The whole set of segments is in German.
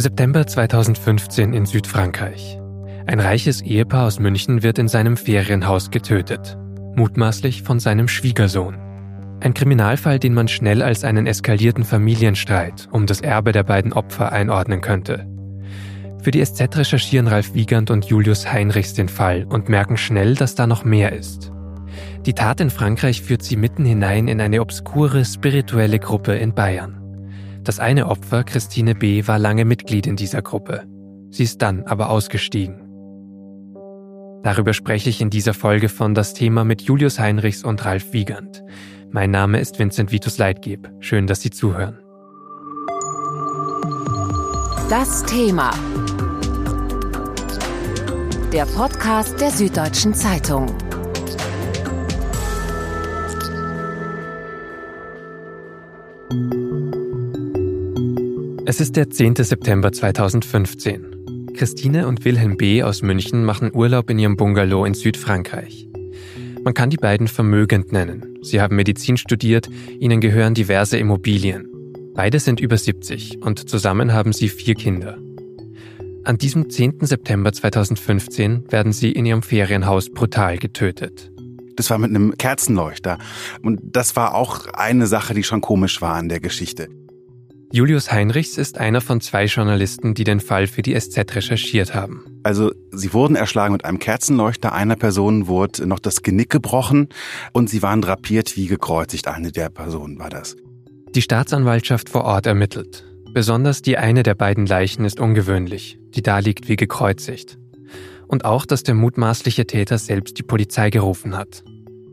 September 2015 in Südfrankreich. Ein reiches Ehepaar aus München wird in seinem Ferienhaus getötet, mutmaßlich von seinem Schwiegersohn. Ein Kriminalfall, den man schnell als einen eskalierten Familienstreit um das Erbe der beiden Opfer einordnen könnte. Für die SZ recherchieren Ralf Wiegand und Julius Heinrichs den Fall und merken schnell, dass da noch mehr ist. Die Tat in Frankreich führt sie mitten hinein in eine obskure spirituelle Gruppe in Bayern. Das eine Opfer, Christine B., war lange Mitglied in dieser Gruppe. Sie ist dann aber ausgestiegen. Darüber spreche ich in dieser Folge von Das Thema mit Julius Heinrichs und Ralf Wiegand. Mein Name ist Vincent Vitus Leitgeb. Schön, dass Sie zuhören. Das Thema. Der Podcast der Süddeutschen Zeitung. Es ist der 10. September 2015. Christine und Wilhelm B. aus München machen Urlaub in ihrem Bungalow in Südfrankreich. Man kann die beiden vermögend nennen. Sie haben Medizin studiert, ihnen gehören diverse Immobilien. Beide sind über 70 und zusammen haben sie vier Kinder. An diesem 10. September 2015 werden sie in ihrem Ferienhaus brutal getötet. Das war mit einem Kerzenleuchter. Und das war auch eine Sache, die schon komisch war an der Geschichte. Julius Heinrichs ist einer von zwei Journalisten, die den Fall für die SZ recherchiert haben. Also sie wurden erschlagen mit einem Kerzenleuchter, einer Person wurde noch das Genick gebrochen und sie waren drapiert wie gekreuzigt. Eine der Personen war das. Die Staatsanwaltschaft vor Ort ermittelt. Besonders die eine der beiden Leichen ist ungewöhnlich, die da liegt wie gekreuzigt. Und auch, dass der mutmaßliche Täter selbst die Polizei gerufen hat.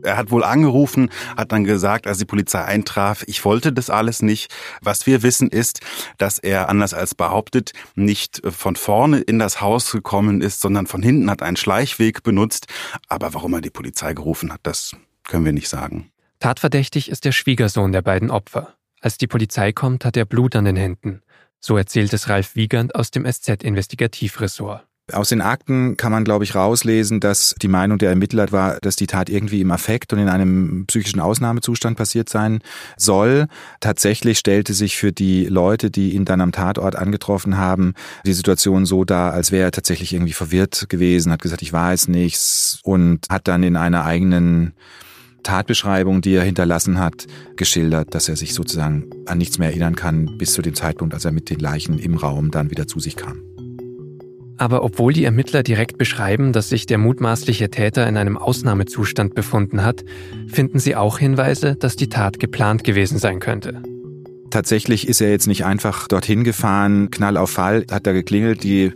Er hat wohl angerufen, hat dann gesagt, als die Polizei eintraf, ich wollte das alles nicht. Was wir wissen ist, dass er, anders als behauptet, nicht von vorne in das Haus gekommen ist, sondern von hinten hat einen Schleichweg benutzt. Aber warum er die Polizei gerufen hat, das können wir nicht sagen. Tatverdächtig ist der Schwiegersohn der beiden Opfer. Als die Polizei kommt, hat er Blut an den Händen. So erzählt es Ralf Wiegand aus dem SZ-Investigativressort. Aus den Akten kann man, glaube ich, rauslesen, dass die Meinung der Ermittler war, dass die Tat irgendwie im Affekt und in einem psychischen Ausnahmezustand passiert sein soll. Tatsächlich stellte sich für die Leute, die ihn dann am Tatort angetroffen haben, die Situation so dar, als wäre er tatsächlich irgendwie verwirrt gewesen, hat gesagt, ich weiß nichts und hat dann in einer eigenen Tatbeschreibung, die er hinterlassen hat, geschildert, dass er sich sozusagen an nichts mehr erinnern kann, bis zu dem Zeitpunkt, als er mit den Leichen im Raum dann wieder zu sich kam. Aber obwohl die Ermittler direkt beschreiben, dass sich der mutmaßliche Täter in einem Ausnahmezustand befunden hat, finden sie auch Hinweise, dass die Tat geplant gewesen sein könnte. Tatsächlich ist er jetzt nicht einfach dorthin gefahren, Knall auf Fall, hat da geklingelt, die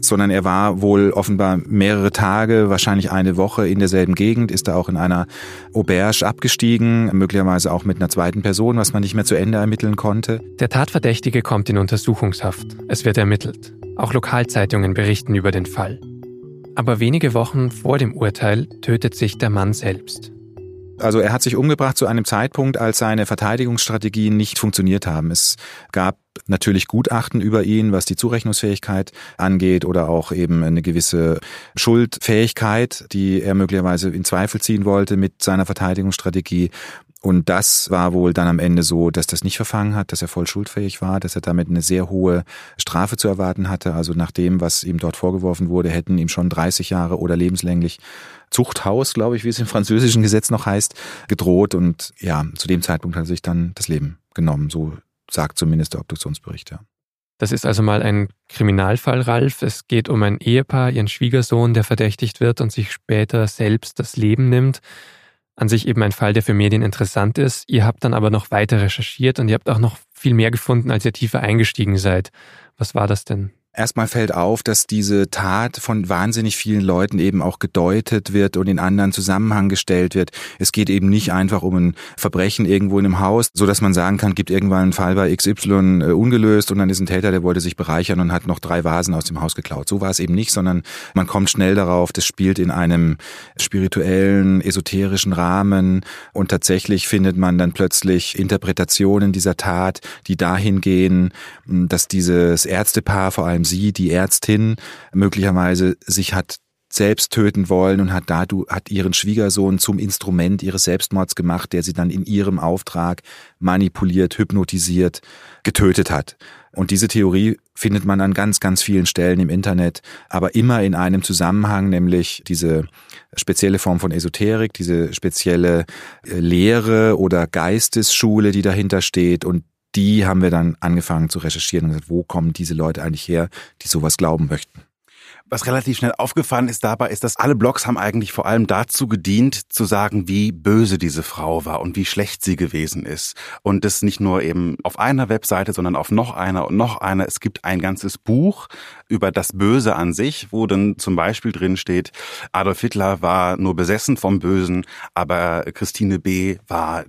sondern er war wohl offenbar mehrere Tage, wahrscheinlich eine Woche in derselben Gegend, ist da auch in einer Auberge abgestiegen, möglicherweise auch mit einer zweiten Person, was man nicht mehr zu Ende ermitteln konnte. Der Tatverdächtige kommt in Untersuchungshaft. Es wird ermittelt. Auch Lokalzeitungen berichten über den Fall. Aber wenige Wochen vor dem Urteil tötet sich der Mann selbst. Also er hat sich umgebracht zu einem Zeitpunkt, als seine Verteidigungsstrategien nicht funktioniert haben. Es gab natürlich Gutachten über ihn, was die Zurechnungsfähigkeit angeht oder auch eben eine gewisse Schuldfähigkeit, die er möglicherweise in Zweifel ziehen wollte mit seiner Verteidigungsstrategie. Und das war wohl dann am Ende so, dass das nicht verfangen hat, dass er voll schuldfähig war, dass er damit eine sehr hohe Strafe zu erwarten hatte. Also nach dem, was ihm dort vorgeworfen wurde, hätten ihm schon 30 Jahre oder lebenslänglich Zuchthaus, glaube ich, wie es im französischen Gesetz noch heißt, gedroht. Und ja, zu dem Zeitpunkt hat er sich dann das Leben genommen. So sagt zumindest der Obduktionsbericht, ja. Das ist also mal ein Kriminalfall, Ralf. Es geht um ein Ehepaar, ihren Schwiegersohn, der verdächtigt wird und sich später selbst das Leben nimmt. An sich eben ein Fall, der für Medien interessant ist. Ihr habt dann aber noch weiter recherchiert und ihr habt auch noch viel mehr gefunden, als ihr tiefer eingestiegen seid. Was war das denn? Erstmal fällt auf, dass diese Tat von wahnsinnig vielen Leuten eben auch gedeutet wird und in anderen Zusammenhang gestellt wird. Es geht eben nicht einfach um ein Verbrechen irgendwo in einem Haus, so dass man sagen kann, gibt irgendwann einen Fall bei XY äh, ungelöst und dann ist ein Täter, der wollte sich bereichern und hat noch drei Vasen aus dem Haus geklaut. So war es eben nicht, sondern man kommt schnell darauf, das spielt in einem spirituellen, esoterischen Rahmen und tatsächlich findet man dann plötzlich Interpretationen dieser Tat, die dahin gehen, dass dieses Ärztepaar vor allem sie, die Ärztin, möglicherweise sich hat selbst töten wollen und hat da du hat ihren Schwiegersohn zum Instrument ihres Selbstmords gemacht, der sie dann in ihrem Auftrag manipuliert, hypnotisiert, getötet hat. Und diese Theorie findet man an ganz, ganz vielen Stellen im Internet, aber immer in einem Zusammenhang, nämlich diese spezielle Form von Esoterik, diese spezielle äh, Lehre oder Geistesschule, die dahinter steht und die haben wir dann angefangen zu recherchieren und gesagt, wo kommen diese Leute eigentlich her, die sowas glauben möchten. Was relativ schnell aufgefallen ist dabei, ist, dass alle Blogs haben eigentlich vor allem dazu gedient, zu sagen, wie böse diese Frau war und wie schlecht sie gewesen ist. Und das nicht nur eben auf einer Webseite, sondern auf noch einer und noch einer. Es gibt ein ganzes Buch über das Böse an sich, wo dann zum Beispiel drin steht, Adolf Hitler war nur besessen vom Bösen, aber Christine B. war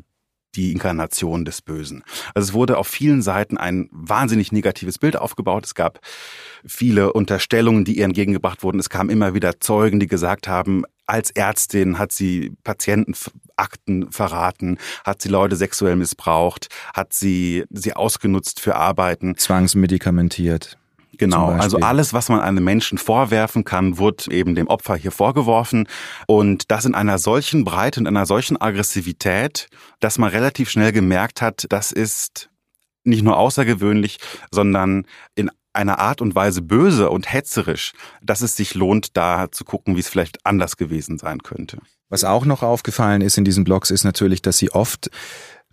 die Inkarnation des Bösen. Also es wurde auf vielen Seiten ein wahnsinnig negatives Bild aufgebaut. Es gab viele Unterstellungen, die ihr entgegengebracht wurden. Es kamen immer wieder Zeugen, die gesagt haben, als Ärztin hat sie Patientenakten verraten, hat sie Leute sexuell missbraucht, hat sie sie ausgenutzt für Arbeiten. Zwangsmedikamentiert. Genau, also alles, was man einem Menschen vorwerfen kann, wird eben dem Opfer hier vorgeworfen. Und das in einer solchen Breite und einer solchen Aggressivität, dass man relativ schnell gemerkt hat, das ist nicht nur außergewöhnlich, sondern in einer Art und Weise böse und hetzerisch, dass es sich lohnt, da zu gucken, wie es vielleicht anders gewesen sein könnte. Was auch noch aufgefallen ist in diesen Blogs, ist natürlich, dass sie oft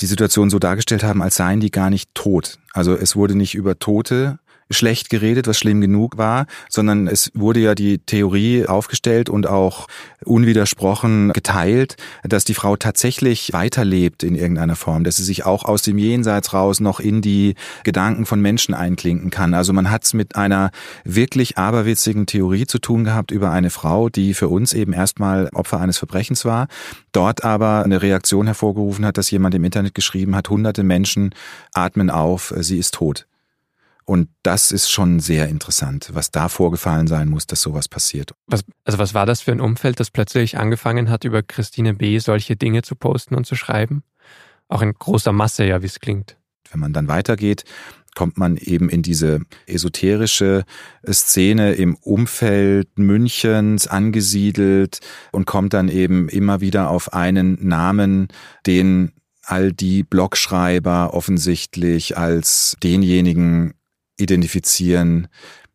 die Situation so dargestellt haben, als seien die gar nicht tot. Also es wurde nicht über Tote schlecht geredet, was schlimm genug war, sondern es wurde ja die Theorie aufgestellt und auch unwidersprochen geteilt, dass die Frau tatsächlich weiterlebt in irgendeiner Form, dass sie sich auch aus dem Jenseits raus noch in die Gedanken von Menschen einklinken kann. Also man hat es mit einer wirklich aberwitzigen Theorie zu tun gehabt über eine Frau, die für uns eben erstmal Opfer eines Verbrechens war, dort aber eine Reaktion hervorgerufen hat, dass jemand im Internet geschrieben hat, hunderte Menschen atmen auf, sie ist tot. Und das ist schon sehr interessant, was da vorgefallen sein muss, dass sowas passiert. Was, also was war das für ein Umfeld, das plötzlich angefangen hat, über Christine B. solche Dinge zu posten und zu schreiben? Auch in großer Masse, ja, wie es klingt. Wenn man dann weitergeht, kommt man eben in diese esoterische Szene im Umfeld Münchens angesiedelt und kommt dann eben immer wieder auf einen Namen, den all die Blogschreiber offensichtlich als denjenigen identifizieren,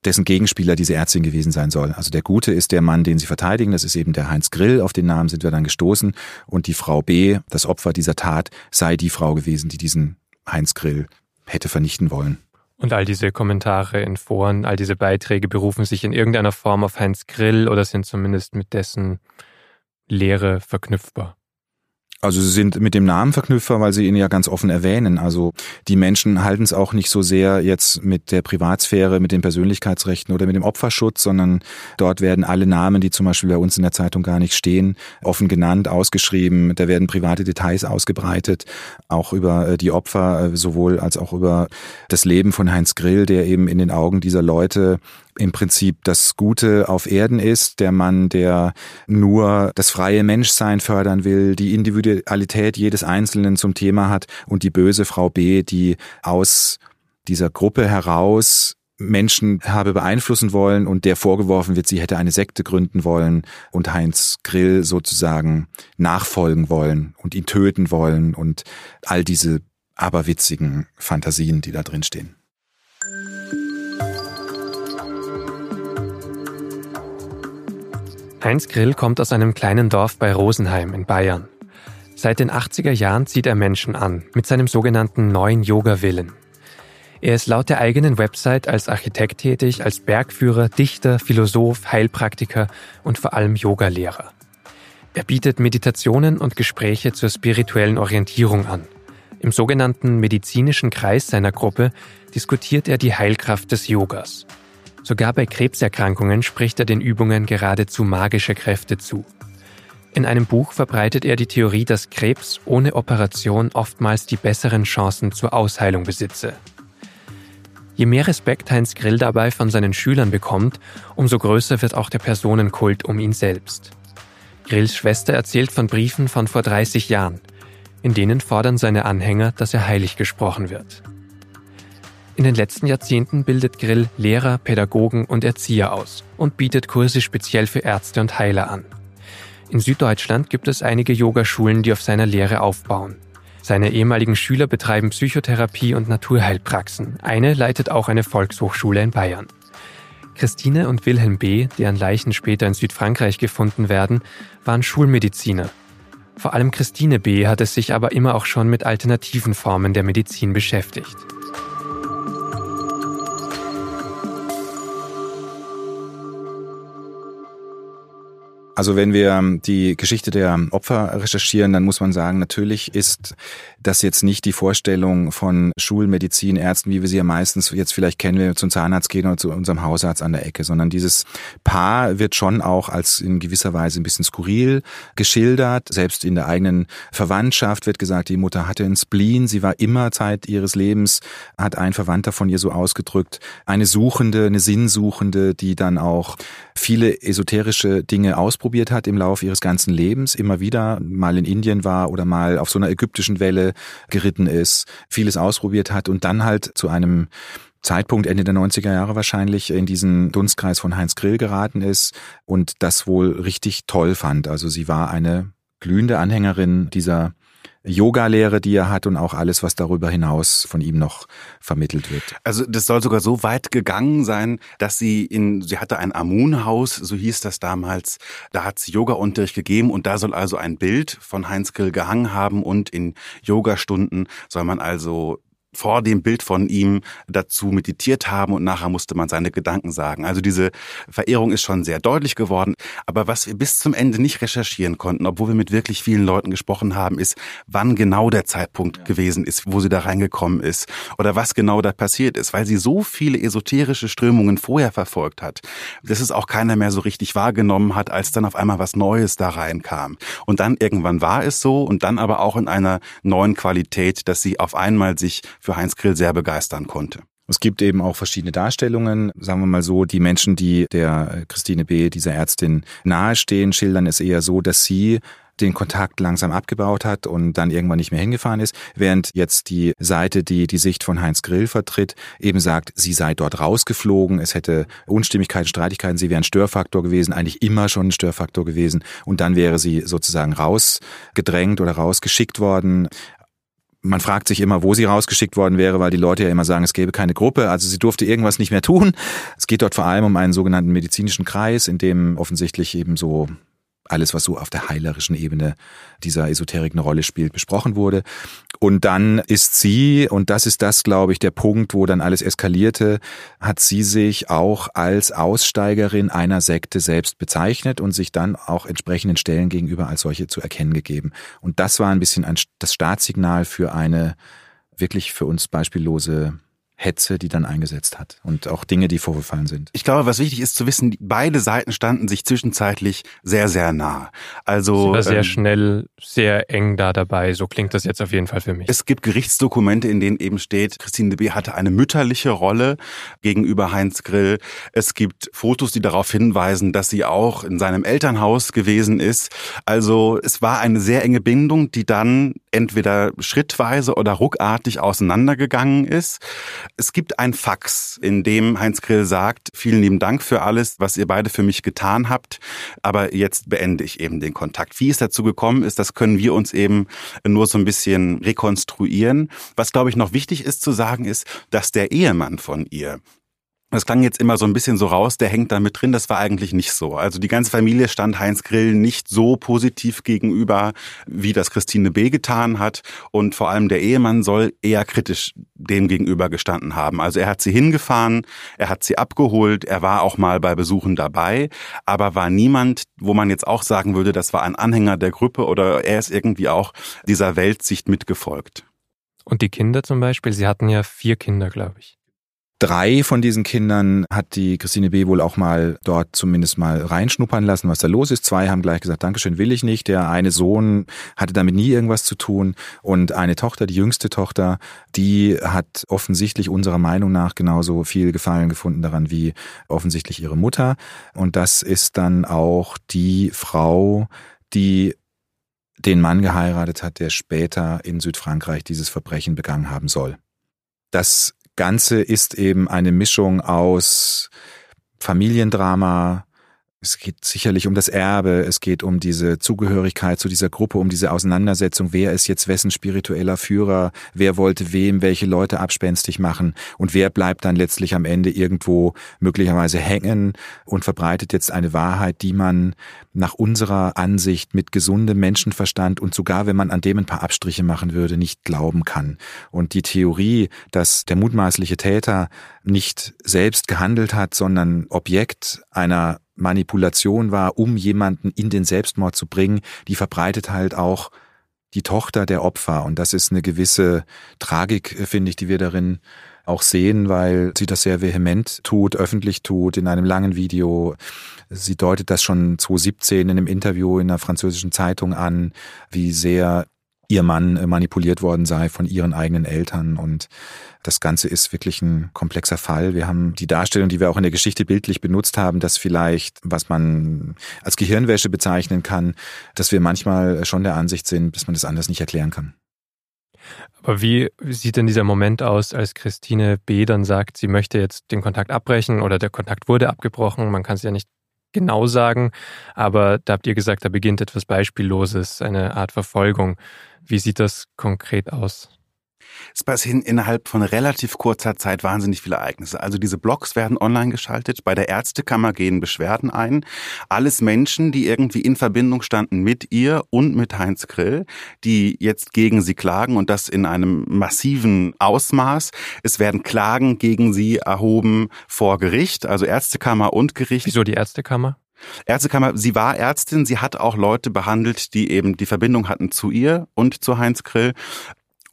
dessen Gegenspieler diese Ärztin gewesen sein soll. Also der Gute ist der Mann, den sie verteidigen, das ist eben der Heinz Grill, auf den Namen sind wir dann gestoßen, und die Frau B, das Opfer dieser Tat, sei die Frau gewesen, die diesen Heinz Grill hätte vernichten wollen. Und all diese Kommentare in Foren, all diese Beiträge berufen sich in irgendeiner Form auf Heinz Grill oder sind zumindest mit dessen Lehre verknüpfbar. Also sie sind mit dem Namen verknüpfer, weil sie ihn ja ganz offen erwähnen. Also die Menschen halten es auch nicht so sehr jetzt mit der Privatsphäre, mit den Persönlichkeitsrechten oder mit dem Opferschutz, sondern dort werden alle Namen, die zum Beispiel bei uns in der Zeitung gar nicht stehen, offen genannt, ausgeschrieben. Da werden private Details ausgebreitet, auch über äh, die Opfer, äh, sowohl als auch über das Leben von Heinz Grill, der eben in den Augen dieser Leute im Prinzip das Gute auf Erden ist, der Mann, der nur das freie Menschsein fördern will, die Individualität jedes Einzelnen zum Thema hat und die böse Frau B, die aus dieser Gruppe heraus Menschen habe beeinflussen wollen und der vorgeworfen wird, sie hätte eine Sekte gründen wollen und Heinz Grill sozusagen nachfolgen wollen und ihn töten wollen und all diese aberwitzigen Fantasien, die da drin stehen. Heinz Grill kommt aus einem kleinen Dorf bei Rosenheim in Bayern. Seit den 80er Jahren zieht er Menschen an mit seinem sogenannten neuen Yoga-Willen. Er ist laut der eigenen Website als Architekt tätig, als Bergführer, Dichter, Philosoph, Heilpraktiker und vor allem Yogalehrer. Er bietet Meditationen und Gespräche zur spirituellen Orientierung an. Im sogenannten medizinischen Kreis seiner Gruppe diskutiert er die Heilkraft des Yogas. Sogar bei Krebserkrankungen spricht er den Übungen geradezu magische Kräfte zu. In einem Buch verbreitet er die Theorie, dass Krebs ohne Operation oftmals die besseren Chancen zur Ausheilung besitze. Je mehr Respekt Heinz Grill dabei von seinen Schülern bekommt, umso größer wird auch der Personenkult um ihn selbst. Grills Schwester erzählt von Briefen von vor 30 Jahren. In denen fordern seine Anhänger, dass er heilig gesprochen wird. In den letzten Jahrzehnten bildet Grill Lehrer, Pädagogen und Erzieher aus und bietet Kurse speziell für Ärzte und Heiler an. In Süddeutschland gibt es einige Yogaschulen, die auf seiner Lehre aufbauen. Seine ehemaligen Schüler betreiben Psychotherapie und Naturheilpraxen. Eine leitet auch eine Volkshochschule in Bayern. Christine und Wilhelm B., deren Leichen später in Südfrankreich gefunden werden, waren Schulmediziner. Vor allem Christine B. hat es sich aber immer auch schon mit alternativen Formen der Medizin beschäftigt. Also wenn wir die Geschichte der Opfer recherchieren, dann muss man sagen, natürlich ist das jetzt nicht die Vorstellung von Schulmedizin, Ärzten, wie wir sie ja meistens jetzt vielleicht kennen, wenn wir zum Zahnarzt gehen oder zu unserem Hausarzt an der Ecke, sondern dieses Paar wird schon auch als in gewisser Weise ein bisschen skurril geschildert. Selbst in der eigenen Verwandtschaft wird gesagt, die Mutter hatte einen Spleen, sie war immer Zeit ihres Lebens, hat ein Verwandter von ihr so ausgedrückt, eine Suchende, eine Sinnsuchende, die dann auch viele esoterische Dinge ausprobiert hat im Laufe ihres ganzen Lebens, immer wieder mal in Indien war oder mal auf so einer ägyptischen Welle geritten ist, vieles ausprobiert hat und dann halt zu einem Zeitpunkt Ende der 90er Jahre wahrscheinlich in diesen Dunstkreis von Heinz Grill geraten ist und das wohl richtig toll fand. Also sie war eine glühende Anhängerin dieser Yoga-Lehre, die er hat und auch alles, was darüber hinaus von ihm noch vermittelt wird. Also das soll sogar so weit gegangen sein, dass sie in, sie hatte ein Amun-Haus, so hieß das damals, da hat sie Yoga-Unterricht gegeben und da soll also ein Bild von Heinz Grill gehangen haben und in Yogastunden soll man also vor dem Bild von ihm dazu meditiert haben und nachher musste man seine Gedanken sagen. Also diese Verehrung ist schon sehr deutlich geworden. Aber was wir bis zum Ende nicht recherchieren konnten, obwohl wir mit wirklich vielen Leuten gesprochen haben, ist, wann genau der Zeitpunkt ja. gewesen ist, wo sie da reingekommen ist oder was genau da passiert ist, weil sie so viele esoterische Strömungen vorher verfolgt hat, dass es auch keiner mehr so richtig wahrgenommen hat, als dann auf einmal was Neues da reinkam. Und dann irgendwann war es so und dann aber auch in einer neuen Qualität, dass sie auf einmal sich für Heinz Grill sehr begeistern konnte. Es gibt eben auch verschiedene Darstellungen. Sagen wir mal so, die Menschen, die der Christine B., dieser Ärztin nahestehen, schildern es eher so, dass sie den Kontakt langsam abgebaut hat und dann irgendwann nicht mehr hingefahren ist, während jetzt die Seite, die die Sicht von Heinz Grill vertritt, eben sagt, sie sei dort rausgeflogen, es hätte Unstimmigkeiten, Streitigkeiten, sie wäre ein Störfaktor gewesen, eigentlich immer schon ein Störfaktor gewesen und dann wäre sie sozusagen rausgedrängt oder rausgeschickt worden man fragt sich immer, wo sie rausgeschickt worden wäre, weil die Leute ja immer sagen, es gäbe keine Gruppe. Also sie durfte irgendwas nicht mehr tun. Es geht dort vor allem um einen sogenannten medizinischen Kreis, in dem offensichtlich eben so alles, was so auf der heilerischen Ebene dieser Esoterik eine Rolle spielt, besprochen wurde. Und dann ist sie, und das ist das, glaube ich, der Punkt, wo dann alles eskalierte, hat sie sich auch als Aussteigerin einer Sekte selbst bezeichnet und sich dann auch entsprechenden Stellen gegenüber als solche zu erkennen gegeben. Und das war ein bisschen ein, das Startsignal für eine wirklich für uns beispiellose Hetze, die dann eingesetzt hat und auch Dinge, die vorgefallen sind. Ich glaube, was wichtig ist zu wissen, beide Seiten standen sich zwischenzeitlich sehr, sehr nah. Also Sie war sehr ähm, schnell, sehr eng da dabei. So klingt das jetzt auf jeden Fall für mich. Es gibt Gerichtsdokumente, in denen eben steht, Christine de B. hatte eine mütterliche Rolle gegenüber Heinz Grill. Es gibt Fotos, die darauf hinweisen, dass sie auch in seinem Elternhaus gewesen ist. Also es war eine sehr enge Bindung, die dann entweder schrittweise oder ruckartig auseinandergegangen ist. Es gibt ein Fax, in dem Heinz Grill sagt, vielen lieben Dank für alles, was ihr beide für mich getan habt, aber jetzt beende ich eben den Kontakt. Wie es dazu gekommen ist, das können wir uns eben nur so ein bisschen rekonstruieren. Was, glaube ich, noch wichtig ist zu sagen, ist, dass der Ehemann von ihr, das klang jetzt immer so ein bisschen so raus, der hängt da mit drin. Das war eigentlich nicht so. Also die ganze Familie stand Heinz Grill nicht so positiv gegenüber, wie das Christine B. getan hat. Und vor allem der Ehemann soll eher kritisch dem gegenüber gestanden haben. Also er hat sie hingefahren, er hat sie abgeholt, er war auch mal bei Besuchen dabei, aber war niemand, wo man jetzt auch sagen würde, das war ein Anhänger der Gruppe oder er ist irgendwie auch dieser Weltsicht mitgefolgt. Und die Kinder zum Beispiel, sie hatten ja vier Kinder, glaube ich. Drei von diesen Kindern hat die Christine B. wohl auch mal dort zumindest mal reinschnuppern lassen, was da los ist. Zwei haben gleich gesagt, Dankeschön, will ich nicht. Der eine Sohn hatte damit nie irgendwas zu tun. Und eine Tochter, die jüngste Tochter, die hat offensichtlich unserer Meinung nach genauso viel Gefallen gefunden daran wie offensichtlich ihre Mutter. Und das ist dann auch die Frau, die den Mann geheiratet hat, der später in Südfrankreich dieses Verbrechen begangen haben soll. Das Ganze ist eben eine Mischung aus Familiendrama, es geht sicherlich um das Erbe, es geht um diese Zugehörigkeit zu dieser Gruppe, um diese Auseinandersetzung, wer ist jetzt wessen spiritueller Führer, wer wollte wem welche Leute abspenstig machen? Und wer bleibt dann letztlich am Ende irgendwo möglicherweise hängen und verbreitet jetzt eine Wahrheit, die man nach unserer Ansicht mit gesundem Menschenverstand und sogar wenn man an dem ein paar Abstriche machen würde, nicht glauben kann. Und die Theorie, dass der mutmaßliche Täter nicht selbst gehandelt hat, sondern Objekt einer Manipulation war, um jemanden in den Selbstmord zu bringen, die verbreitet halt auch die Tochter der Opfer. Und das ist eine gewisse Tragik, finde ich, die wir darin auch sehen, weil sie das sehr vehement tut, öffentlich tut, in einem langen Video. Sie deutet das schon 2017 in einem Interview in einer französischen Zeitung an, wie sehr ihr Mann äh, manipuliert worden sei von ihren eigenen Eltern. Und das Ganze ist wirklich ein komplexer Fall. Wir haben die Darstellung, die wir auch in der Geschichte bildlich benutzt haben, dass vielleicht, was man als Gehirnwäsche bezeichnen kann, dass wir manchmal schon der Ansicht sind, dass man das anders nicht erklären kann. Aber wie sieht denn dieser Moment aus, als Christine B. dann sagt, sie möchte jetzt den Kontakt abbrechen oder der Kontakt wurde abgebrochen? Man kann es ja nicht genau sagen, aber da habt ihr gesagt, da beginnt etwas Beispielloses, eine Art Verfolgung. Wie sieht das konkret aus? Es passieren innerhalb von relativ kurzer Zeit wahnsinnig viele Ereignisse. Also diese Blogs werden online geschaltet. Bei der Ärztekammer gehen Beschwerden ein. Alles Menschen, die irgendwie in Verbindung standen mit ihr und mit Heinz Grill, die jetzt gegen sie klagen und das in einem massiven Ausmaß. Es werden Klagen gegen sie erhoben vor Gericht, also Ärztekammer und Gericht. Wieso die Ärztekammer? Ärztekammer, sie war Ärztin, sie hat auch Leute behandelt, die eben die Verbindung hatten zu ihr und zu Heinz Grill.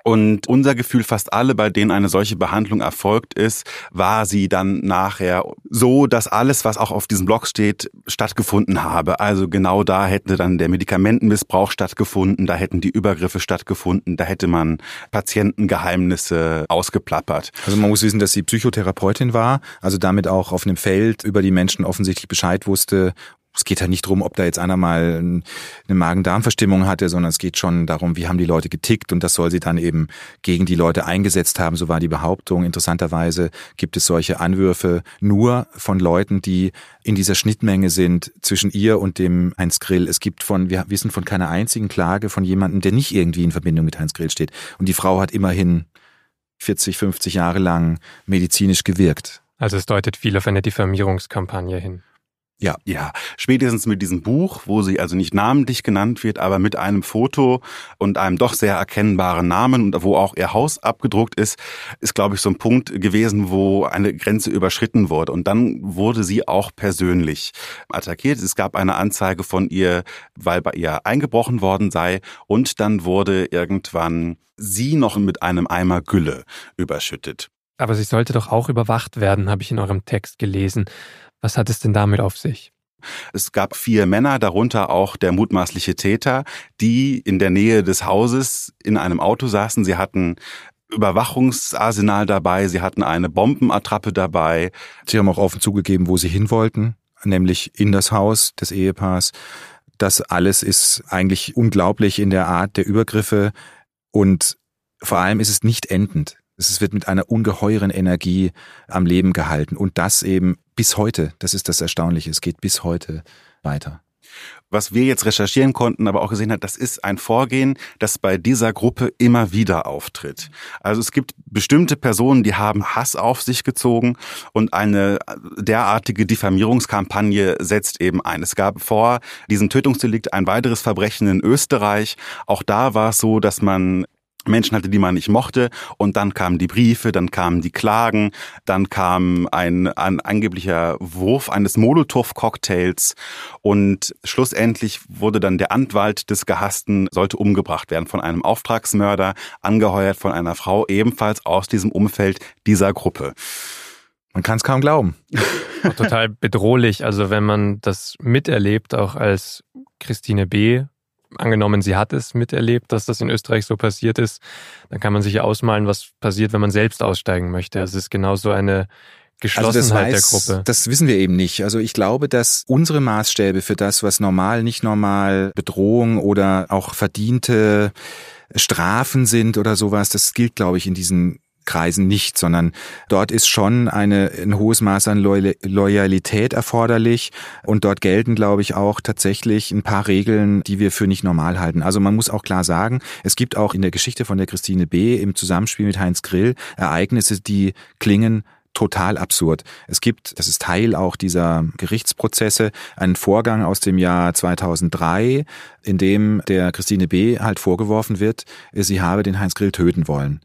Und unser Gefühl, fast alle, bei denen eine solche Behandlung erfolgt ist, war sie dann nachher so, dass alles, was auch auf diesem Blog steht, stattgefunden habe. Also genau da hätte dann der Medikamentenmissbrauch stattgefunden, da hätten die Übergriffe stattgefunden, da hätte man Patientengeheimnisse ausgeplappert. Also man muss wissen, dass sie Psychotherapeutin war, also damit auch auf einem Feld über die Menschen offensichtlich Bescheid wusste es geht halt nicht darum, ob da jetzt einer mal eine Magen-Darm-Verstimmung hatte, sondern es geht schon darum, wie haben die Leute getickt und das soll sie dann eben gegen die Leute eingesetzt haben. So war die Behauptung. Interessanterweise gibt es solche Anwürfe nur von Leuten, die in dieser Schnittmenge sind zwischen ihr und dem Heinz Grill. Es gibt von, wir wissen von keiner einzigen Klage von jemandem, der nicht irgendwie in Verbindung mit Heinz Grill steht. Und die Frau hat immerhin 40, 50 Jahre lang medizinisch gewirkt. Also es deutet viel auf eine Diffamierungskampagne hin. Ja, ja. Spätestens mit diesem Buch, wo sie also nicht namentlich genannt wird, aber mit einem Foto und einem doch sehr erkennbaren Namen und wo auch ihr Haus abgedruckt ist, ist, glaube ich, so ein Punkt gewesen, wo eine Grenze überschritten wurde. Und dann wurde sie auch persönlich attackiert. Es gab eine Anzeige von ihr, weil bei ihr eingebrochen worden sei. Und dann wurde irgendwann sie noch mit einem Eimer Gülle überschüttet. Aber sie sollte doch auch überwacht werden, habe ich in eurem Text gelesen. Was hat es denn damit auf sich? Es gab vier Männer, darunter auch der mutmaßliche Täter, die in der Nähe des Hauses in einem Auto saßen. Sie hatten Überwachungsarsenal dabei, sie hatten eine Bombenattrappe dabei. Sie haben auch offen zugegeben, wo sie hin wollten, nämlich in das Haus des Ehepaars. Das alles ist eigentlich unglaublich in der Art der Übergriffe und vor allem ist es nicht endend. Es wird mit einer ungeheuren Energie am Leben gehalten und das eben bis heute. Das ist das Erstaunliche. Es geht bis heute weiter. Was wir jetzt recherchieren konnten, aber auch gesehen hat, das ist ein Vorgehen, das bei dieser Gruppe immer wieder auftritt. Also es gibt bestimmte Personen, die haben Hass auf sich gezogen und eine derartige Diffamierungskampagne setzt eben ein. Es gab vor diesem Tötungsdelikt ein weiteres Verbrechen in Österreich. Auch da war es so, dass man Menschen hatte, die man nicht mochte. Und dann kamen die Briefe, dann kamen die Klagen, dann kam ein, ein angeblicher Wurf eines Molotow-Cocktails und schlussendlich wurde dann der Anwalt des Gehassten, sollte umgebracht werden von einem Auftragsmörder, angeheuert von einer Frau, ebenfalls aus diesem Umfeld dieser Gruppe. Man kann es kaum glauben. Auch total bedrohlich. Also wenn man das miterlebt, auch als Christine B angenommen, sie hat es miterlebt, dass das in Österreich so passiert ist, dann kann man sich ausmalen, was passiert, wenn man selbst aussteigen möchte. Es ist genauso eine Geschlossenheit also weiß, der Gruppe. Das wissen wir eben nicht. Also ich glaube, dass unsere Maßstäbe für das, was normal, nicht normal, Bedrohung oder auch verdiente Strafen sind oder sowas, das gilt, glaube ich, in diesen Kreisen nicht, sondern dort ist schon eine, ein hohes Maß an Loyalität erforderlich und dort gelten, glaube ich, auch tatsächlich ein paar Regeln, die wir für nicht normal halten. Also man muss auch klar sagen, es gibt auch in der Geschichte von der Christine B. im Zusammenspiel mit Heinz Grill Ereignisse, die klingen total absurd. Es gibt, das ist Teil auch dieser Gerichtsprozesse, einen Vorgang aus dem Jahr 2003, in dem der Christine B. halt vorgeworfen wird, sie habe den Heinz Grill töten wollen.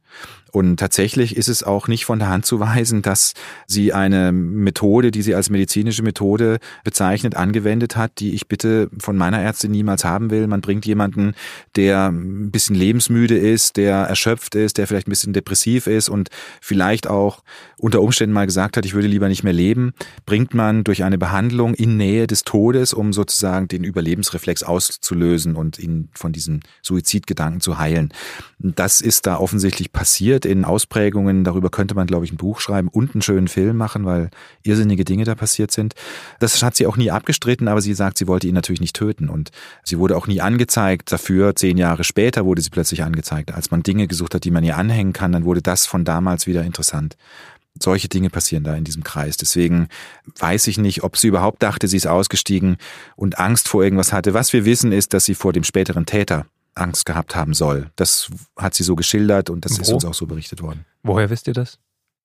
Und tatsächlich ist es auch nicht von der Hand zu weisen, dass sie eine Methode, die sie als medizinische Methode bezeichnet, angewendet hat, die ich bitte von meiner Ärztin niemals haben will. Man bringt jemanden, der ein bisschen lebensmüde ist, der erschöpft ist, der vielleicht ein bisschen depressiv ist und vielleicht auch unter Umständen mal gesagt hat, ich würde lieber nicht mehr leben, bringt man durch eine Behandlung in Nähe des Todes, um sozusagen den Überlebensreflex auszulösen und ihn von diesem Suizidgedanken zu heilen. Das ist da offensichtlich passiert in Ausprägungen. Darüber könnte man, glaube ich, ein Buch schreiben und einen schönen Film machen, weil irrsinnige Dinge da passiert sind. Das hat sie auch nie abgestritten, aber sie sagt, sie wollte ihn natürlich nicht töten. Und sie wurde auch nie angezeigt. Dafür, zehn Jahre später, wurde sie plötzlich angezeigt. Als man Dinge gesucht hat, die man ihr anhängen kann, dann wurde das von damals wieder interessant solche Dinge passieren da in diesem Kreis. Deswegen weiß ich nicht, ob sie überhaupt dachte, sie ist ausgestiegen und Angst vor irgendwas hatte. Was wir wissen ist, dass sie vor dem späteren Täter Angst gehabt haben soll. Das hat sie so geschildert und das Wo? ist uns auch so berichtet worden. Woher wisst ihr das?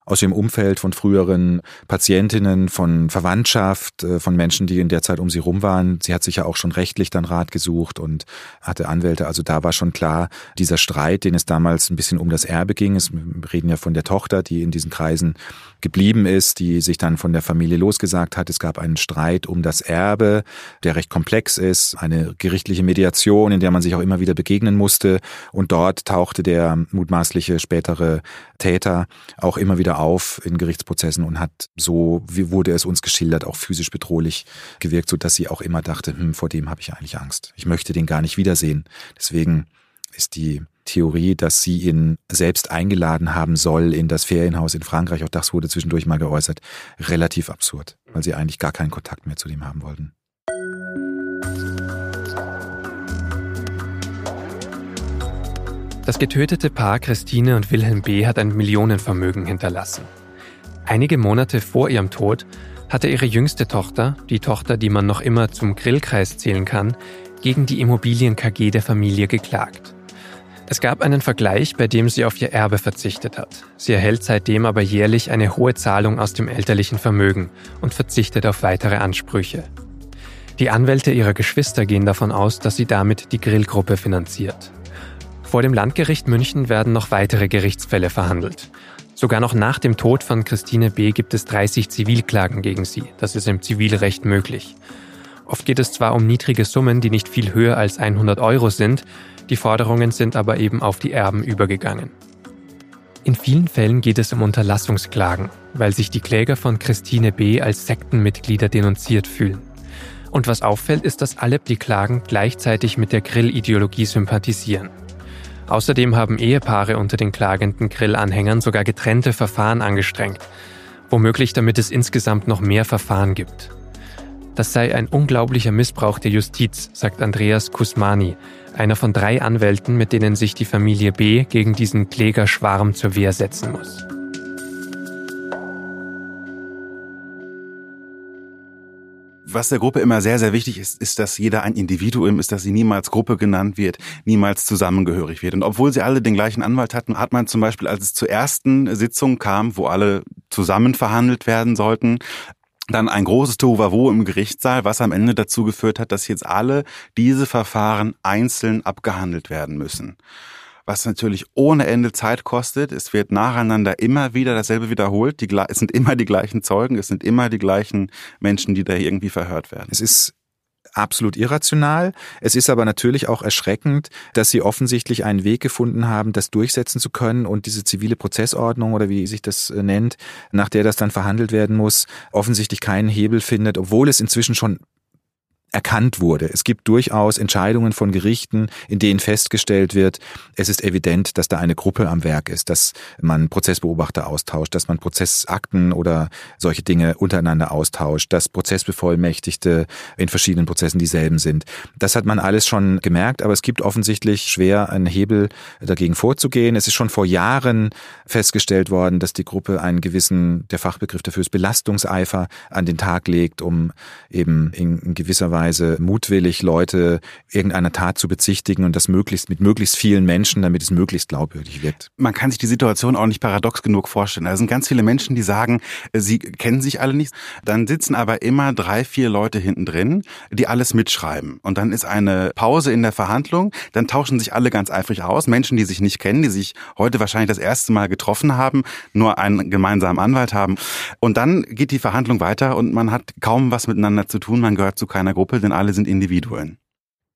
Aus dem Umfeld von früheren Patientinnen, von Verwandtschaft, äh, von Menschen, die in der Zeit um sie rum waren. Sie hat sich ja auch schon rechtlich dann Rat gesucht und hatte Anwälte. Also da war schon klar, dieser Streit, den es damals ein bisschen um das Erbe ging. Es, wir reden ja von der Tochter, die in diesen Kreisen geblieben ist, die sich dann von der Familie losgesagt hat. Es gab einen Streit um das Erbe, der recht komplex ist, eine gerichtliche Mediation, in der man sich auch immer wieder begegnen musste. Und dort tauchte der mutmaßliche spätere Täter auch immer wieder auf in Gerichtsprozessen und hat so, wie wurde es uns geschildert, auch physisch bedrohlich gewirkt, so dass sie auch immer dachte, hm, vor dem habe ich eigentlich Angst. Ich möchte den gar nicht wiedersehen. Deswegen ist die Theorie, dass sie ihn selbst eingeladen haben soll in das Ferienhaus in Frankreich, auch das wurde zwischendurch mal geäußert, relativ absurd, weil sie eigentlich gar keinen Kontakt mehr zu dem haben wollten. Das getötete Paar Christine und Wilhelm B. hat ein Millionenvermögen hinterlassen. Einige Monate vor ihrem Tod hatte ihre jüngste Tochter, die Tochter, die man noch immer zum Grillkreis zählen kann, gegen die Immobilien KG der Familie geklagt. Es gab einen Vergleich, bei dem sie auf ihr Erbe verzichtet hat. Sie erhält seitdem aber jährlich eine hohe Zahlung aus dem elterlichen Vermögen und verzichtet auf weitere Ansprüche. Die Anwälte ihrer Geschwister gehen davon aus, dass sie damit die Grillgruppe finanziert. Vor dem Landgericht München werden noch weitere Gerichtsfälle verhandelt. Sogar noch nach dem Tod von Christine B. gibt es 30 Zivilklagen gegen sie. Das ist im Zivilrecht möglich. Oft geht es zwar um niedrige Summen, die nicht viel höher als 100 Euro sind, die Forderungen sind aber eben auf die Erben übergegangen. In vielen Fällen geht es um Unterlassungsklagen, weil sich die Kläger von Christine B. als Sektenmitglieder denunziert fühlen. Und was auffällt, ist, dass alle die Klagen gleichzeitig mit der Grillideologie sympathisieren. Außerdem haben Ehepaare unter den klagenden Grillanhängern sogar getrennte Verfahren angestrengt, womöglich damit es insgesamt noch mehr Verfahren gibt. Das sei ein unglaublicher Missbrauch der Justiz, sagt Andreas Kusmani, einer von drei Anwälten, mit denen sich die Familie B gegen diesen Klägerschwarm zur Wehr setzen muss. Was der Gruppe immer sehr, sehr wichtig ist, ist, dass jeder ein Individuum ist, dass sie niemals Gruppe genannt wird, niemals zusammengehörig wird. Und obwohl sie alle den gleichen Anwalt hatten, hat man zum Beispiel, als es zur ersten Sitzung kam, wo alle zusammen verhandelt werden sollten, dann ein großes Tohuwabohu im Gerichtssaal, was am Ende dazu geführt hat, dass jetzt alle diese Verfahren einzeln abgehandelt werden müssen was natürlich ohne Ende Zeit kostet. Es wird nacheinander immer wieder dasselbe wiederholt. Die, es sind immer die gleichen Zeugen, es sind immer die gleichen Menschen, die da irgendwie verhört werden. Es ist absolut irrational. Es ist aber natürlich auch erschreckend, dass sie offensichtlich einen Weg gefunden haben, das durchsetzen zu können und diese zivile Prozessordnung oder wie sich das äh, nennt, nach der das dann verhandelt werden muss, offensichtlich keinen Hebel findet, obwohl es inzwischen schon erkannt wurde. Es gibt durchaus Entscheidungen von Gerichten, in denen festgestellt wird, es ist evident, dass da eine Gruppe am Werk ist, dass man Prozessbeobachter austauscht, dass man Prozessakten oder solche Dinge untereinander austauscht, dass Prozessbevollmächtigte in verschiedenen Prozessen dieselben sind. Das hat man alles schon gemerkt, aber es gibt offensichtlich schwer einen Hebel dagegen vorzugehen. Es ist schon vor Jahren festgestellt worden, dass die Gruppe einen gewissen, der Fachbegriff dafür ist Belastungseifer an den Tag legt, um eben in gewisser Weise Weise mutwillig Leute irgendeiner Tat zu bezichtigen und das möglichst mit möglichst vielen Menschen, damit es möglichst glaubwürdig wirkt. Man kann sich die Situation auch nicht paradox genug vorstellen. Da sind ganz viele Menschen, die sagen, äh, sie kennen sich alle nicht. Dann sitzen aber immer drei, vier Leute hinten drin, die alles mitschreiben. Und dann ist eine Pause in der Verhandlung. Dann tauschen sich alle ganz eifrig aus. Menschen, die sich nicht kennen, die sich heute wahrscheinlich das erste Mal getroffen haben, nur einen gemeinsamen Anwalt haben. Und dann geht die Verhandlung weiter und man hat kaum was miteinander zu tun. Man gehört zu keiner Gruppe. Denn alle sind Individuen.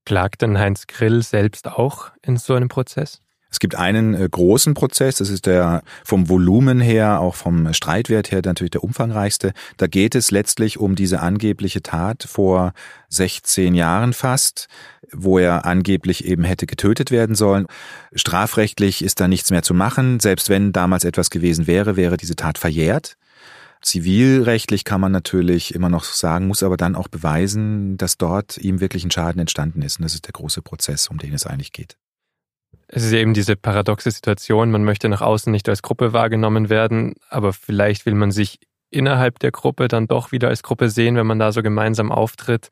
Klagt denn Heinz Grill selbst auch in so einem Prozess? Es gibt einen äh, großen Prozess, das ist der vom Volumen her, auch vom Streitwert her natürlich der umfangreichste. Da geht es letztlich um diese angebliche Tat vor 16 Jahren fast, wo er angeblich eben hätte getötet werden sollen. Strafrechtlich ist da nichts mehr zu machen. Selbst wenn damals etwas gewesen wäre, wäre diese Tat verjährt. Zivilrechtlich kann man natürlich immer noch sagen, muss aber dann auch beweisen, dass dort ihm wirklich ein Schaden entstanden ist. Und das ist der große Prozess, um den es eigentlich geht. Es ist eben diese paradoxe Situation, man möchte nach außen nicht als Gruppe wahrgenommen werden, aber vielleicht will man sich innerhalb der Gruppe dann doch wieder als Gruppe sehen, wenn man da so gemeinsam auftritt.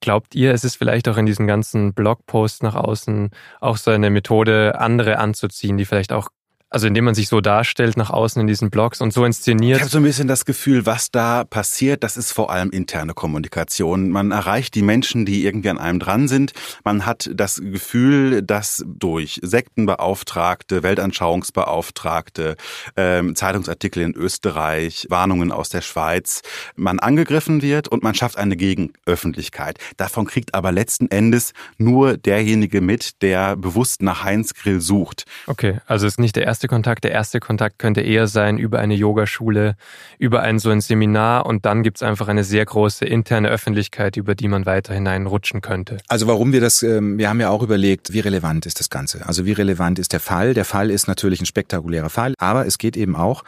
Glaubt ihr, es ist vielleicht auch in diesen ganzen Blogposts nach außen auch so eine Methode, andere anzuziehen, die vielleicht auch also indem man sich so darstellt nach außen in diesen Blogs und so inszeniert. Ich habe so ein bisschen das Gefühl, was da passiert, das ist vor allem interne Kommunikation. Man erreicht die Menschen, die irgendwie an einem dran sind. Man hat das Gefühl, dass durch Sektenbeauftragte, Weltanschauungsbeauftragte, ähm, Zeitungsartikel in Österreich, Warnungen aus der Schweiz, man angegriffen wird und man schafft eine Gegenöffentlichkeit. Davon kriegt aber letzten Endes nur derjenige mit, der bewusst nach Heinz Grill sucht. Okay, also ist nicht der erste erste Kontakt. Der erste Kontakt könnte eher sein über eine Yogaschule, über ein so ein Seminar und dann gibt es einfach eine sehr große interne Öffentlichkeit, über die man weiter hineinrutschen könnte. Also warum wir das, ähm, wir haben ja auch überlegt, wie relevant ist das Ganze? Also wie relevant ist der Fall? Der Fall ist natürlich ein spektakulärer Fall, aber es geht eben auch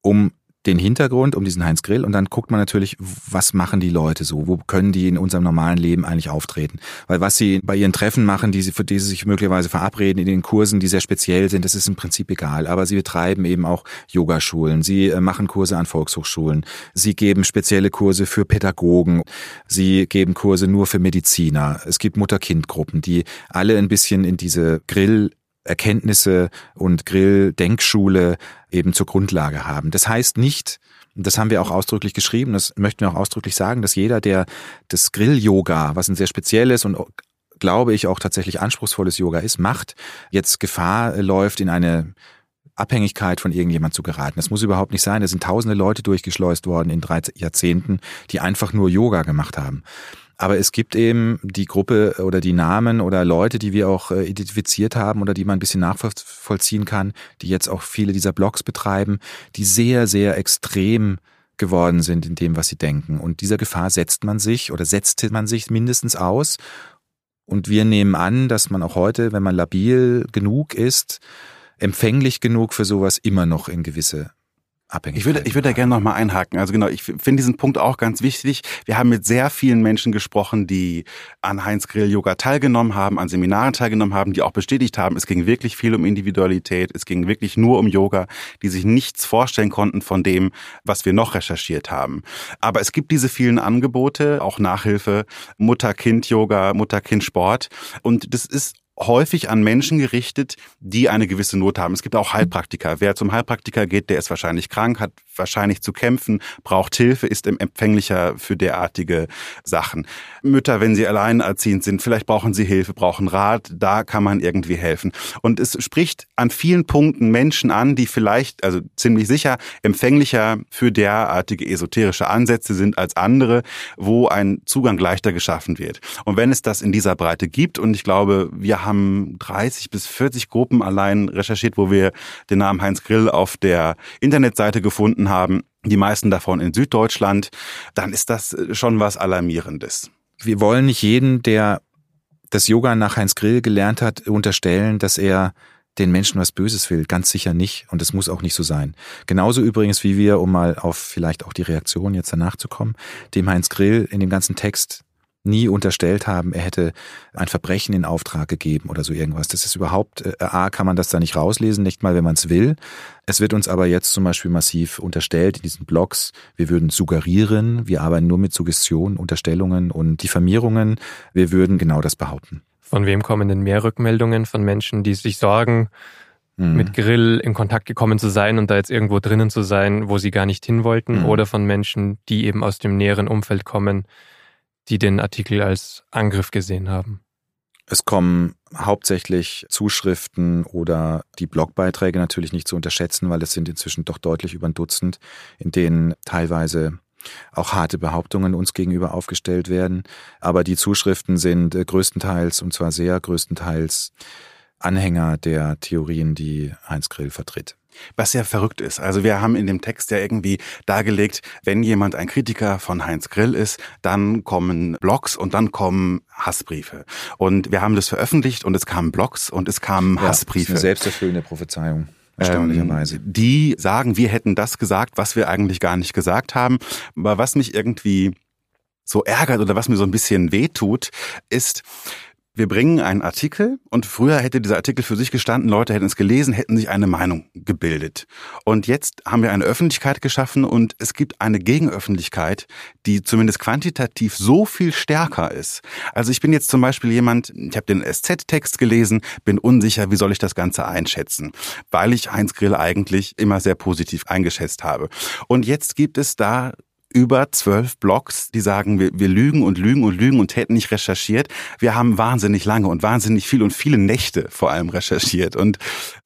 um den Hintergrund um diesen Heinz Grill und dann guckt man natürlich, was machen die Leute so? Wo können die in unserem normalen Leben eigentlich auftreten? Weil was sie bei ihren Treffen machen, die sie, für die sie sich möglicherweise verabreden, in den Kursen, die sehr speziell sind, das ist im Prinzip egal. Aber sie betreiben eben auch Yogaschulen, sie äh, machen Kurse an Volkshochschulen, sie geben spezielle Kurse für Pädagogen, sie geben Kurse nur für Mediziner. Es gibt Mutter-Kind-Gruppen, die alle ein bisschen in diese Grill Erkenntnisse und Grill-Denkschule eben zur Grundlage haben. Das heißt nicht, das haben wir auch ausdrücklich geschrieben, das möchten wir auch ausdrücklich sagen, dass jeder, der das Grill-Yoga, was ein sehr spezielles und glaube ich auch tatsächlich anspruchsvolles Yoga ist, macht, jetzt Gefahr läuft in eine Abhängigkeit von irgendjemand zu geraten. Das muss überhaupt nicht sein. Es sind tausende Leute durchgeschleust worden in drei Jahrzehnten, die einfach nur Yoga gemacht haben. Aber es gibt eben die Gruppe oder die Namen oder Leute, die wir auch äh, identifiziert haben oder die man ein bisschen nachvollziehen kann, die jetzt auch viele dieser Blogs betreiben, die sehr, sehr extrem geworden sind in dem, was sie denken. Und dieser Gefahr setzt man sich oder setzte man sich mindestens aus. Und wir nehmen an, dass man auch heute, wenn man labil genug ist, empfänglich genug für sowas immer noch in gewisse abhängig. Ich würde, ich würde da gerne nochmal einhaken. Also genau, ich finde diesen Punkt auch ganz wichtig. Wir haben mit sehr vielen Menschen gesprochen, die an Heinz Grill Yoga teilgenommen haben, an Seminaren teilgenommen haben, die auch bestätigt haben, es ging wirklich viel um Individualität, es ging wirklich nur um Yoga, die sich nichts vorstellen konnten von dem, was wir noch recherchiert haben. Aber es gibt diese vielen Angebote, auch Nachhilfe, Mutter-Kind-Yoga, Mutter-Kind-Sport. Und das ist häufig an Menschen gerichtet, die eine gewisse Not haben. Es gibt auch Heilpraktiker. Wer zum Heilpraktiker geht, der ist wahrscheinlich krank, hat wahrscheinlich zu kämpfen, braucht Hilfe, ist empfänglicher für derartige Sachen. Mütter, wenn sie alleinerziehend sind, vielleicht brauchen sie Hilfe, brauchen Rat, da kann man irgendwie helfen. Und es spricht an vielen Punkten Menschen an, die vielleicht, also ziemlich sicher, empfänglicher für derartige esoterische Ansätze sind als andere, wo ein Zugang leichter geschaffen wird. Und wenn es das in dieser Breite gibt, und ich glaube, wir haben 30 bis 40 Gruppen allein recherchiert, wo wir den Namen Heinz Grill auf der Internetseite gefunden haben, die meisten davon in Süddeutschland, dann ist das schon was Alarmierendes. wir wollen nicht jeden, der das Yoga nach Heinz Grill gelernt hat, unterstellen, dass er den Menschen was Böses will. Ganz sicher nicht. Und es muss auch nicht so sein. Genauso übrigens, wie wir, um mal auf vielleicht auch die Reaktion jetzt danach zu kommen, dem Heinz Grill in dem ganzen Text nie unterstellt haben, er hätte ein Verbrechen in Auftrag gegeben oder so irgendwas. Das ist überhaupt, äh, A, kann man das da nicht rauslesen, nicht mal, wenn man es will. Es wird uns aber jetzt zum Beispiel massiv unterstellt in diesen Blogs, wir würden suggerieren, wir arbeiten nur mit Suggestionen, Unterstellungen und Diffamierungen. Wir würden genau das behaupten. Von wem kommen denn mehr Rückmeldungen von Menschen, die sich sorgen, mhm. mit Grill in Kontakt gekommen zu sein und da jetzt irgendwo drinnen zu sein, wo sie gar nicht hin wollten, mhm. oder von Menschen, die eben aus dem näheren Umfeld kommen, die den Artikel als Angriff gesehen haben? Es kommen hauptsächlich Zuschriften oder die Blogbeiträge natürlich nicht zu unterschätzen, weil es sind inzwischen doch deutlich über ein Dutzend, in denen teilweise auch harte Behauptungen uns gegenüber aufgestellt werden. Aber die Zuschriften sind äh, größtenteils, und zwar sehr größtenteils, Anhänger der Theorien, die Heinz Grill vertritt. Was ja verrückt ist. Also wir haben in dem Text ja irgendwie dargelegt, wenn jemand ein Kritiker von Heinz Grill ist, dann kommen Blogs und dann kommen Hassbriefe. Und wir haben das veröffentlicht und es kamen Blogs und es kamen ja, Hassbriefe. Das ist eine selbsterfüllende Prophezeiung. Erstaunlicherweise. Ähm, die sagen, wir hätten das gesagt, was wir eigentlich gar nicht gesagt haben. Aber was mich irgendwie so ärgert oder was mir so ein bisschen wehtut, ist, wir bringen einen Artikel und früher hätte dieser Artikel für sich gestanden, Leute hätten es gelesen, hätten sich eine Meinung gebildet. Und jetzt haben wir eine Öffentlichkeit geschaffen und es gibt eine Gegenöffentlichkeit, die zumindest quantitativ so viel stärker ist. Also ich bin jetzt zum Beispiel jemand, ich habe den SZ-Text gelesen, bin unsicher, wie soll ich das Ganze einschätzen, weil ich Heinz Grill eigentlich immer sehr positiv eingeschätzt habe. Und jetzt gibt es da über zwölf Blogs, die sagen, wir, wir lügen und lügen und lügen und hätten nicht recherchiert. Wir haben wahnsinnig lange und wahnsinnig viel und viele Nächte vor allem recherchiert. Und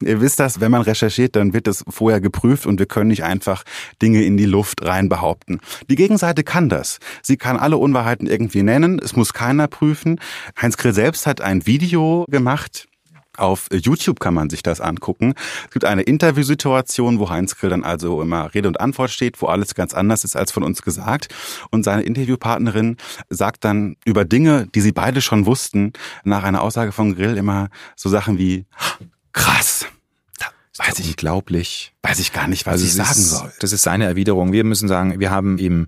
ihr wisst das, wenn man recherchiert, dann wird das vorher geprüft und wir können nicht einfach Dinge in die Luft rein behaupten. Die Gegenseite kann das. Sie kann alle Unwahrheiten irgendwie nennen. Es muss keiner prüfen. Heinz Grill selbst hat ein Video gemacht, auf YouTube kann man sich das angucken. Es gibt eine Interviewsituation, wo Heinz Grill dann also immer Rede und Antwort steht, wo alles ganz anders ist als von uns gesagt. Und seine Interviewpartnerin sagt dann über Dinge, die sie beide schon wussten, nach einer Aussage von Grill immer so Sachen wie krass. Weiß ich, unglaublich. Weiß ich gar nicht, was also ich sagen ist, soll. Das ist seine Erwiderung. Wir müssen sagen, wir haben ihm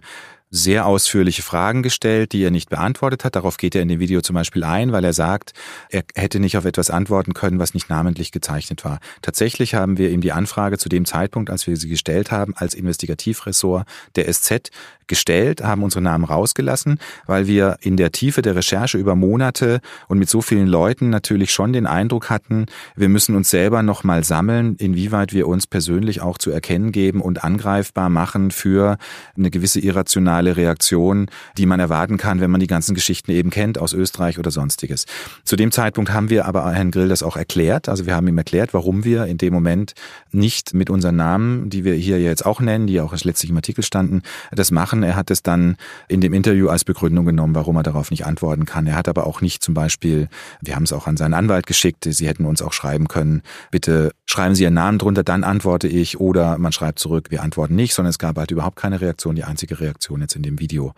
sehr ausführliche Fragen gestellt, die er nicht beantwortet hat. Darauf geht er in dem Video zum Beispiel ein, weil er sagt, er hätte nicht auf etwas antworten können, was nicht namentlich gezeichnet war. Tatsächlich haben wir ihm die Anfrage zu dem Zeitpunkt, als wir sie gestellt haben, als Investigativressort der SZ gestellt, haben unsere Namen rausgelassen, weil wir in der Tiefe der Recherche über Monate und mit so vielen Leuten natürlich schon den Eindruck hatten, wir müssen uns selber nochmal sammeln, inwieweit wir uns persönlich auch zu erkennen geben und angreifbar machen für eine gewisse irrationale Reaktion, die man erwarten kann, wenn man die ganzen Geschichten eben kennt aus Österreich oder sonstiges. Zu dem Zeitpunkt haben wir aber Herrn Grill das auch erklärt. Also wir haben ihm erklärt, warum wir in dem Moment nicht mit unseren Namen, die wir hier jetzt auch nennen, die auch letztlich im Artikel standen, das machen. Er hat es dann in dem Interview als Begründung genommen, warum er darauf nicht antworten kann. Er hat aber auch nicht zum Beispiel, wir haben es auch an seinen Anwalt geschickt, Sie hätten uns auch schreiben können, bitte schreiben Sie Ihren Namen drunter, dann antworte ich oder man schreibt zurück, wir antworten nicht, sondern es gab halt überhaupt keine Reaktion. Die einzige Reaktion jetzt in dem Video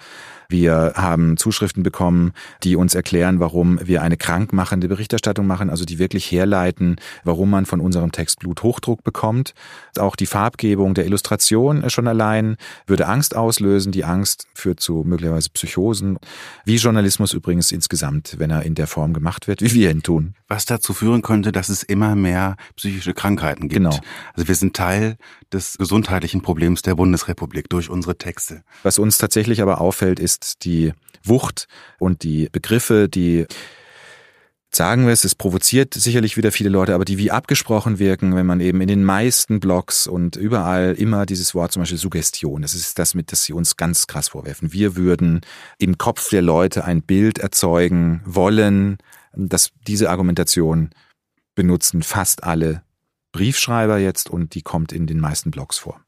wir haben Zuschriften bekommen, die uns erklären, warum wir eine krankmachende Berichterstattung machen, also die wirklich herleiten, warum man von unserem Text Bluthochdruck bekommt. Auch die Farbgebung der Illustration schon allein würde Angst auslösen. Die Angst führt zu möglicherweise Psychosen. Wie Journalismus übrigens insgesamt, wenn er in der Form gemacht wird, wie wir ihn tun. Was dazu führen könnte, dass es immer mehr psychische Krankheiten gibt. Genau. Also wir sind Teil des gesundheitlichen Problems der Bundesrepublik durch unsere Texte. Was uns tatsächlich aber auffällt, ist, die Wucht und die Begriffe, die sagen wir es, es provoziert sicherlich wieder viele Leute, aber die wie abgesprochen wirken, wenn man eben in den meisten Blogs und überall immer dieses Wort zum Beispiel Suggestion, das ist das mit, das sie uns ganz krass vorwerfen. Wir würden im Kopf der Leute ein Bild erzeugen wollen, dass diese Argumentation benutzen fast alle Briefschreiber jetzt und die kommt in den meisten Blogs vor.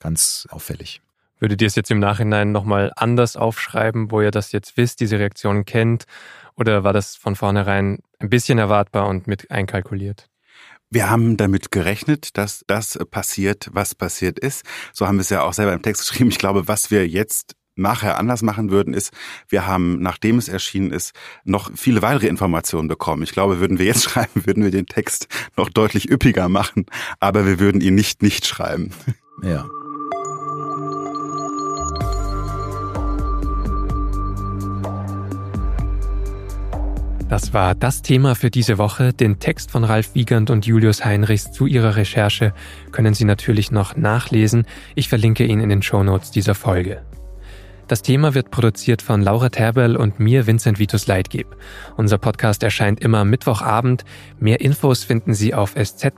Ganz auffällig. Würdet ihr es jetzt im Nachhinein nochmal anders aufschreiben, wo ihr das jetzt wisst, diese Reaktionen kennt? Oder war das von vornherein ein bisschen erwartbar und mit einkalkuliert? Wir haben damit gerechnet, dass das passiert, was passiert ist. So haben wir es ja auch selber im Text geschrieben. Ich glaube, was wir jetzt nachher anders machen würden, ist, wir haben, nachdem es erschienen ist, noch viele weitere Informationen bekommen. Ich glaube, würden wir jetzt schreiben, würden wir den Text noch deutlich üppiger machen, aber wir würden ihn nicht nicht schreiben. Ja. Das war das Thema für diese Woche. Den Text von Ralf Wiegand und Julius Heinrichs zu ihrer Recherche können Sie natürlich noch nachlesen. Ich verlinke ihn in den Shownotes dieser Folge. Das Thema wird produziert von Laura Terbel und mir, Vincent Vitus Leitgeb. Unser Podcast erscheint immer Mittwochabend. Mehr Infos finden Sie auf sz.de-podcast.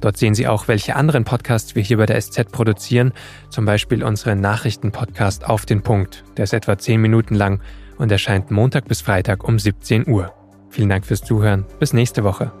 Dort sehen Sie auch, welche anderen Podcasts wir hier bei der SZ produzieren. Zum Beispiel unseren Nachrichtenpodcast Auf den Punkt. Der ist etwa 10 Minuten lang und erscheint Montag bis Freitag um 17 Uhr. Vielen Dank fürs Zuhören. Bis nächste Woche.